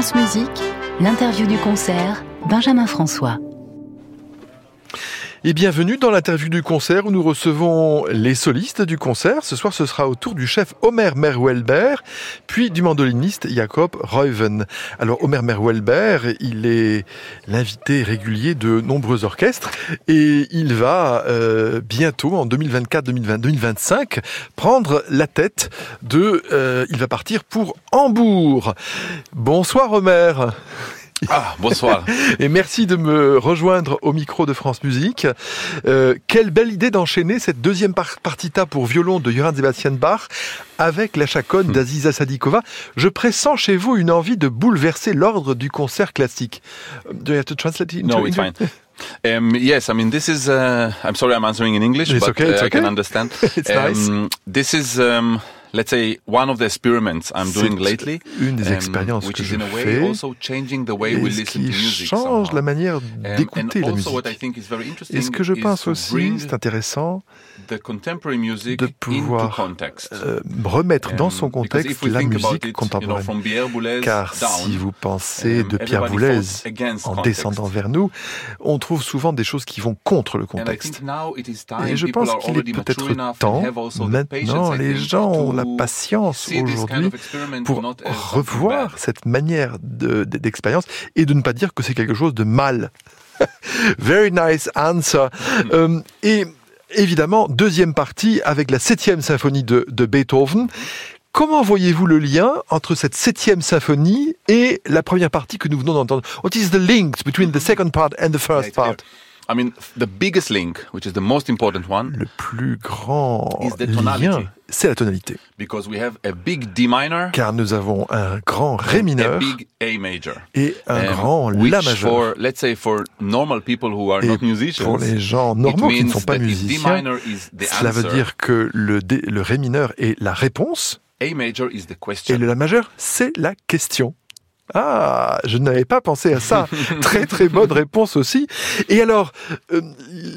France Musique, l'interview du concert, Benjamin François. Et bienvenue dans l'interview du concert où nous recevons les solistes du concert. Ce soir, ce sera au tour du chef Omer Merwelber, puis du mandoliniste Jacob Reuven. Alors, Omer Merwelber, il est l'invité régulier de nombreux orchestres et il va euh, bientôt, en 2024-2025, prendre la tête de... Euh, il va partir pour Hambourg. Bonsoir Omer. Ah, bonsoir. Et merci de me rejoindre au micro de France Musique. Euh, quelle belle idée d'enchaîner cette deuxième partita pour violon de Johann Sebastian Bach avec la chaconne hmm. d'Aziza Sadikova. Je pressens chez vous une envie de bouleverser l'ordre du concert classique. Do you have to translate it into No, it's fine. Um, yes, I mean this is. Uh, I'm sorry, I'm answering in English, it's but okay, it's uh, okay. I can understand. it's nice. Um, this is. Um, let's say one of the experiments I'm doing lately, une des expériences um, which que is je in a way fais, also changing the way we et ce listen qui to music change somehow. la manière Um, d'écouter la also what I musique. think is very Et ce que je pense aussi, c'est intéressant, the contemporary music de into pouvoir context. euh, remettre dans son Um, contexte la musique it, you know, contemporaine. Car down, si vous pensez de Pierre Boulez en context. descendant vers nous, on trouve souvent des choses qui vont contre le contexte. Et je pense qu'il est peut-être temps, maintenant, les gens ont la patience aujourd'hui pour revoir cette manière de- de- d'expérience et de ne pas dire que c'est quelque chose de mal. Very nice answer. Euh, et évidemment, deuxième partie avec la septième symphonie de, de Beethoven. Comment voyez-vous le lien entre cette septième symphonie et la première partie que nous venons d'entendre? What is the link between the second part and the first part? I mean, the biggest link, which is the most important one, Le plus grand Is the tonality. lien, c'est la tonalité. because we have a big D minor Car nous avons un grand Ré and a mineur big A major. et un Um, grand La majeur. for, let's say, for normal people who are Et not musicians, pour les gens normaux qui ne means sont pas D musiciens, minor is the cela veut answer, dire que le, dé- le Ré mineur est la réponse A major is the et question. le La majeur, c'est la question. Ah, je n'avais pas pensé à ça. très très bonne réponse aussi. Et alors, euh,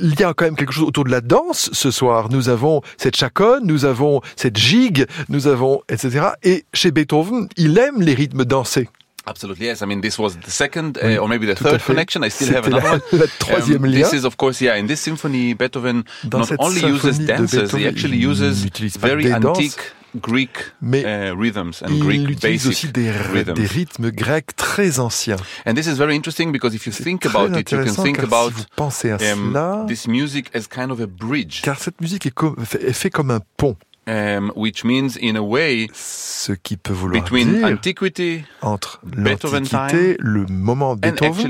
il y a quand même quelque chose autour de la danse ce soir. Nous avons cette chaconne, nous avons cette gigue, nous avons etc. Et chez Beethoven, il aime les rythmes dansés. Absolutely, yes. I mean, this was the second, Oui, uh, or maybe the third connection. I still have another la- one. la troisième lien. This is, of course, yeah. In this symphony, Beethoven Dans not only uses dances, he actually uses very danses, antique Greek mais uh, rhythms and Il Greek utilise aussi des, rhythms. des rythmes grecs très anciens. And this is very interesting because if you think about it, you can think about si vous pensez à um, cela, this music as kind of a bridge, car cette musique est, comme- est fait comme un pont, um, which means in a way ce qui peut vouloir between dire antiquity entre l'Antiquité, le moment de Beethoven,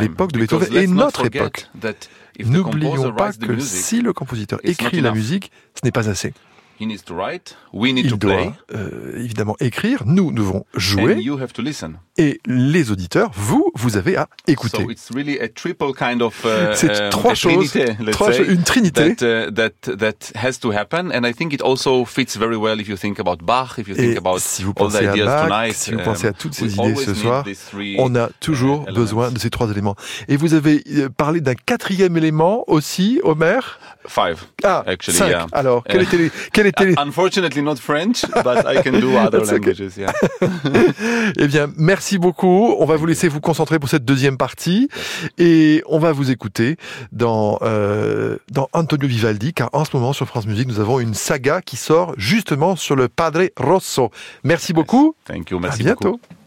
l'époque de Beethoven et notre époque. N'oublions pas que music, si le compositeur écrit la musique, ce n'est pas assez. He needs to write, we need Il to play, doit euh, évidemment écrire, nous devons and jouer, you have to listen. et les auditeurs, vous, vous avez à écouter. So it's really a triple kind of uh, C'est um, trois choses, trinité, let's trois say, choses, une trinité. that, uh, that that has to happen, and I think it also fits very well if you think about Bach, if you Et think about si vous all the pensez à Bach, tonight. si vous um, pensez à toutes ces idées ce soir, On a toujours uh, besoin elements. de ces trois éléments. Et vous avez euh, parlé d'un quatrième élément aussi, Omer? Five. Ah, Actually, cinq. yeah. Alors, Uh, étaient les. Unfortunately, not French, but I can do other okay. languages. Yeah. Eh bien, merci beaucoup. On va vous laisser vous concentrer pour cette deuxième partie. Et on va vous écouter dans, euh, dans Antonio Vivaldi, car en ce moment, sur France Musique, nous avons une saga qui sort justement sur le Padre Rosso. Merci beaucoup. Thank you. À Merci bientôt. beaucoup.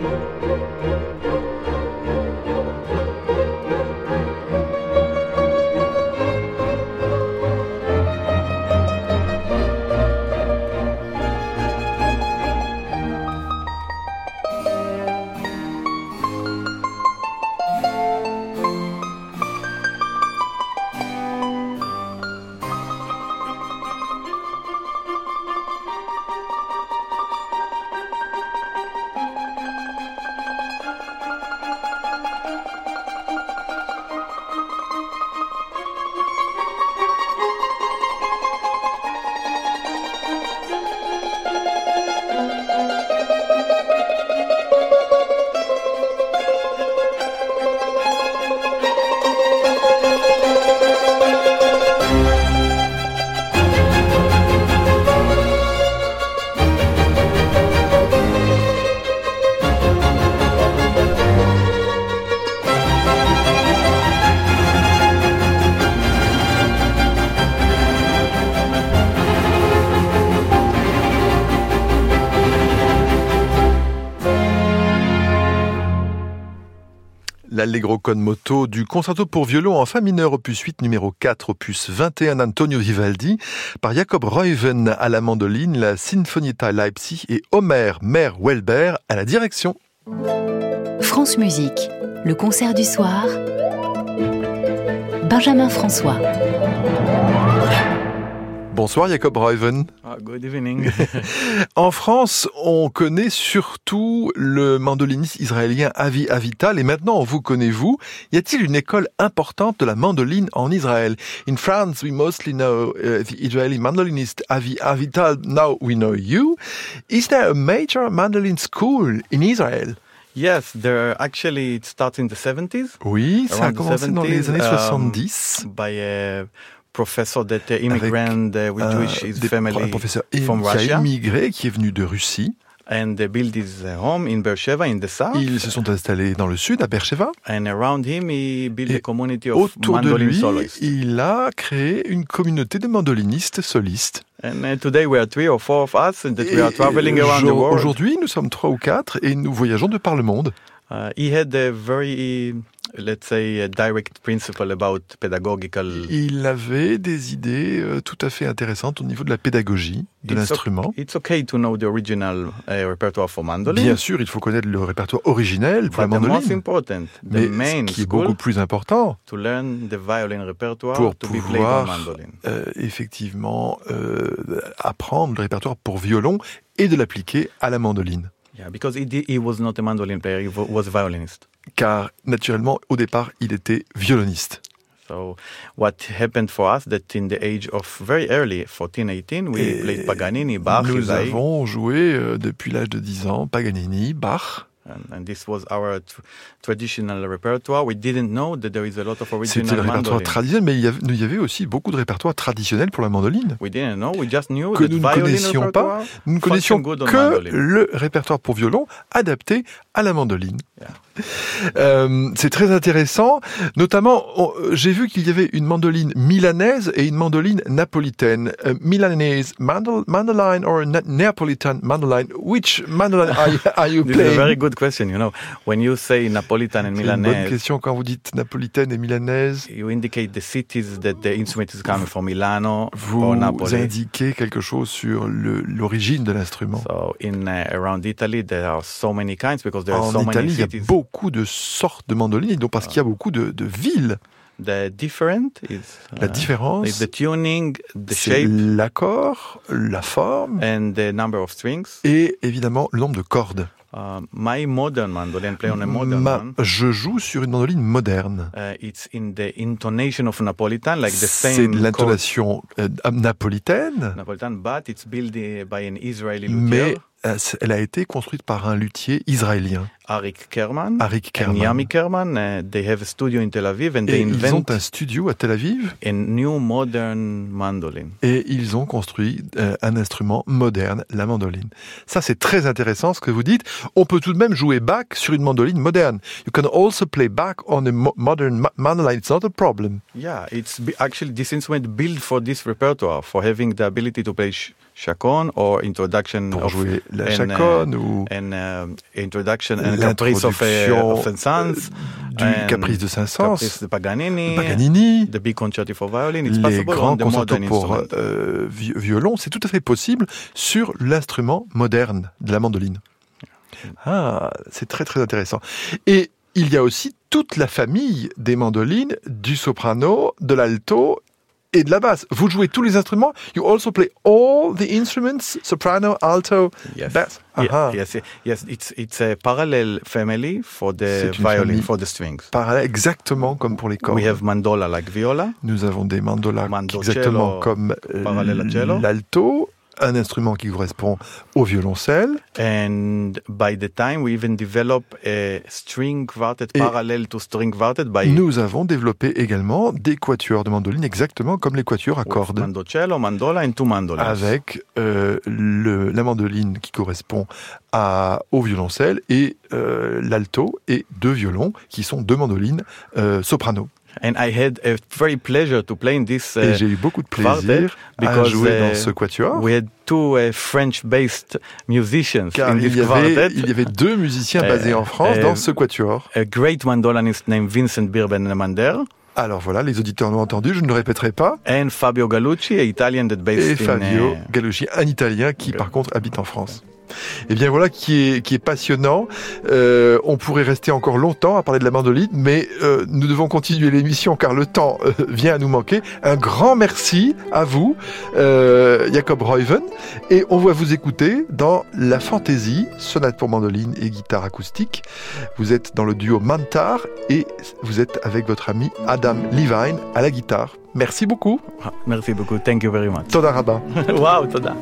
Música l'Allegro con moto du concerto pour violon en fa mineur opus 8 numéro 4 opus 21 Antonio Vivaldi par Jacob Reuven à la mandoline, la Sinfonietta Leipzig et Homer Mer-Welber à la direction. France Musique, le concert du soir. Benjamin François. Bonsoir Jacob Reuven. Ah, good evening. en France, on connaît surtout le mandoliniste israélien Avi Avital et maintenant on vous connaît vous. Y a-t-il une école importante de la mandoline en Israël? In France, we mostly know uh, the Israeli mandolinist Avi Avital. Now we know you. Is there a major mandolin school in Israel? Yes, there actually it starts in the 70s. Oui, ça a commencé dans les 70s, années um, 70. by a professor that uh, immigrant uh, with un, Jewish his family professeur from qui a Russia, immigré, qui est venu de Russie. and they built his uh, home in Beersheba in the south. Ils se sont installés dans le sud, à Beersheva. And around him, he built a community of Autour de lui, soloists. il a créé une communauté de mandolinistes solistes. And today we are three or four of us that we are Et traveling around the aujourd- world. Aujourd'hui, nous sommes trois ou quatre et nous voyageons de par le monde. Uh, he had a very, let's say, a direct principle about pedagogical. Il avait des idées euh, tout à fait intéressantes au niveau de la pédagogie de It's l'instrument. It's okay to know the original uh, repertoire for mandolin. Bien sûr, il faut connaître le répertoire originel pour la But the most mandoline. important, the Mais main ce qui est beaucoup plus important, to learn the violin repertoire Pour to be played on pouvoir mandolin. euh, effectivement euh, apprendre le répertoire pour violon et de l'appliquer à la mandoline. Yeah, because he, he was not a mandolin player, he wa- was a violinist. Car naturellement, au départ, il était violoniste. So what happened for us that in the age of very early, 14, 18, we Et played Paganini, Bach, Nous avons joué euh, depuis l'âge de 10 ans Paganini, Bach. And, and this was our tr- traditional repertoire. We didn't know that there is a lot of C'était original le répertoire traditionnel, mais il y, avait, il y avait aussi beaucoup de répertoire traditionnel pour la mandoline. We didn't know, we just knew Que that nous ne connaissions pas. Nous ne connaissions que le répertoire pour violon adapté à la mandoline. Yeah. Euh, c'est très intéressant. Notamment, euh, j'ai vu qu'il y avait une mandoline milanaise et une mandoline napolitaine. Euh, Milanese mandol, mandoline or na Neapolitan mandoline. Which mandoline are, you- are you This is a playing? very good question. You know, when you say Napolitan and C'est une bonne Milanese, question quand vous dites napolitaine et milanaise. you indicate the cities that the instrument is coming from Milano Vous or Napoli. indiquez quelque chose sur l'origine de l'instrument. So in uh, around Italy, there are so many kinds because there are En so Italie, many il y a cities. beaucoup de sortes de mandolines, donc parce qu'il y a beaucoup de, de villes. The different is La uh, différence, is the tuning, the c'est shape, l'accord, la forme and the number of strings. et évidemment le nombre de cordes. Uh, my modern mandolin, play on a modern Ma- one. je joue sur une mandoline moderne. Uh, it's in the intonation of Napolitan, like the C'est l'intonation euh, napolitaine, Napolitan, but it's built uh, by an Israeli mais luthier, c'est- elle a été construite par un luthier israélien, Arik Kerman. Arik Kerman. Yami Kerman, uh, they have a studio in Tel Aviv and Et they ils ont invent un studio à Tel Aviv? a new modern mandolin. et ils ont construit euh, un instrument moderne, la mandoline. Ça, c'est très intéressant ce que vous dites. On peut tout de même jouer Bach sur une mandoline moderne. You can also play Bach on a mo- modern ma- mandoline. It's not a problem. Yeah, it's actually this instrument built for this repertoire, for having the ability to play chaconne or introduction Pour of jouer la and, uh, chaconne ou and um, introduction and caprice of, uh, of Saint-Saëns, du and Caprice de Saint-Saëns, caprice de Paganini, Paganini, the big concerti for violin. It's les possible grands on the concertos modern pour instrument. euh, vi- violon, c'est tout à fait possible sur l'instrument moderne de la mandoline. Ah, c'est très très intéressant. Et il y a aussi toute la famille des mandolines, du soprano, de l'alto et de la basse. Vous jouez tous les instruments. You also play all the instruments, soprano, alto, Yes. bass. Yeah, Aha. yes, yes, it's it's a parallel family for the C'est une violin, famille. for the strings. Parallèle, exactement comme pour les cordes. We have mandola like viola, Nous avons des mandolas exactement comme euh, l'alto, un instrument qui correspond au violoncelle. and by the time we even develop a string quartet Et parallel to string quartet by Nous avons développé également des quatuors de mandoline exactement comme les quatuors à with cordes. mandocello, mandola, and two mandolins. Avec euh, le, la mandoline qui correspond à, au violoncelle et euh, l'alto et deux violons qui sont deux mandolines euh, soprano. And I had a very pleasure to play in this. Et Uh, j'ai eu beaucoup de plaisir à because, jouer uh, dans ce quatuor. we had two uh, French-based musicians Car in il y, avait, il y avait deux musiciens Euh, basés en France euh, dans ce quatuor. A great mandolinist named Vincent Birbenemander Alors voilà, les auditeurs l'ont entendu, je ne le répéterai pas. and Fabio Gallucci, an Italian that based Et in. Fabio uh, Gallucci, un Italien qui par contre habite en France. Et bien voilà qui est, qui est passionnant. Euh, on pourrait rester encore longtemps à parler de la mandoline, mais euh, nous devons continuer l'émission car le temps euh, vient à nous manquer. Un grand merci à vous, Jacob Reuven. Et on va vous écouter dans La Fantaisie, sonate pour mandoline et guitare acoustique. Vous êtes dans le duo Mantar et vous êtes avec votre ami Adam Levine à la guitare. Merci beaucoup. Merci beaucoup. Thank you very much. Toda Rabba. wow, toda.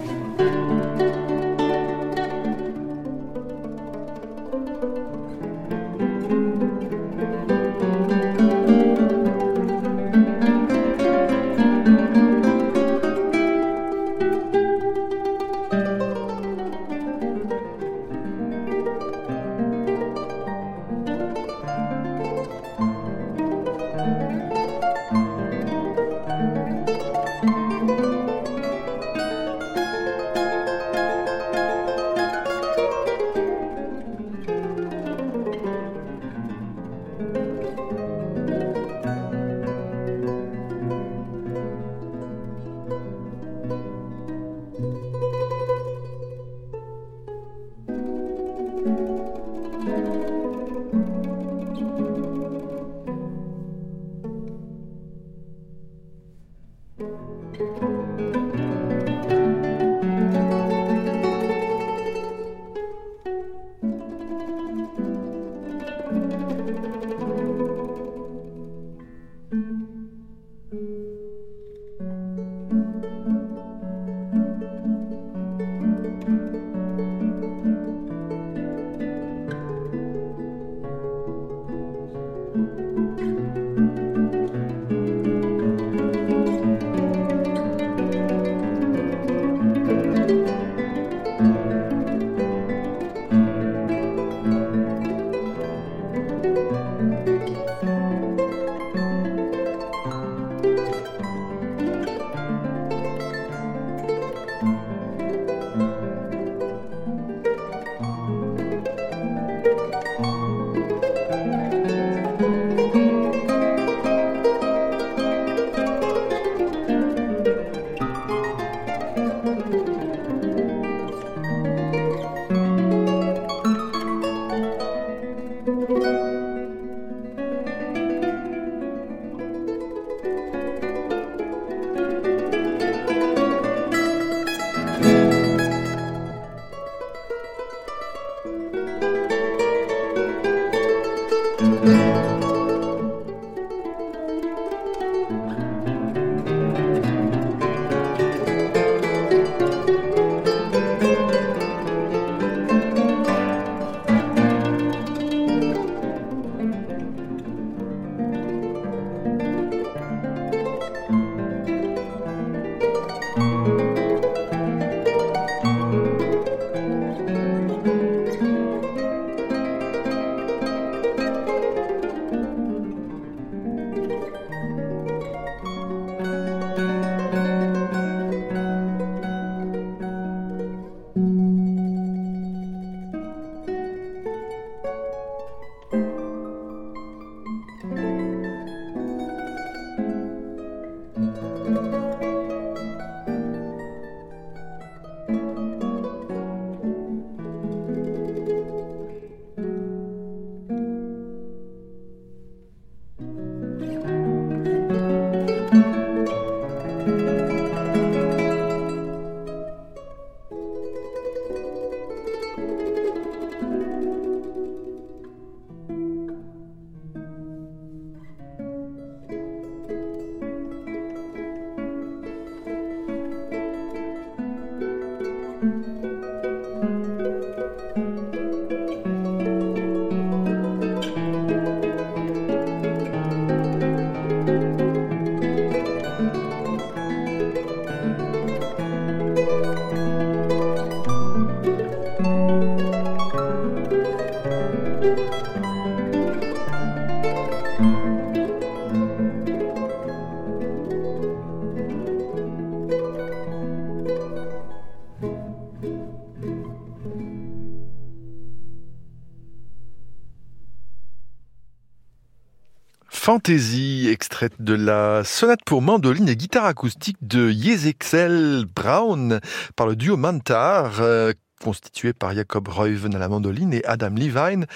Fantasy, extraite de la sonate pour mandoline et guitare acoustique de Yezexel Brown par le duo Mantar, euh, constitué par Jacob Reuven à la mandoline et Adam Levine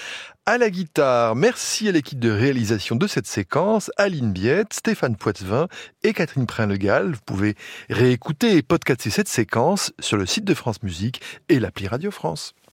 à la guitare. Merci à l'équipe de réalisation de cette séquence, Aline Biette, Stéphane Poitvin et Catherine Prin-Legal. Vous pouvez réécouter et podcaster cette séquence sur le site de France Musique et l'appli Radio France.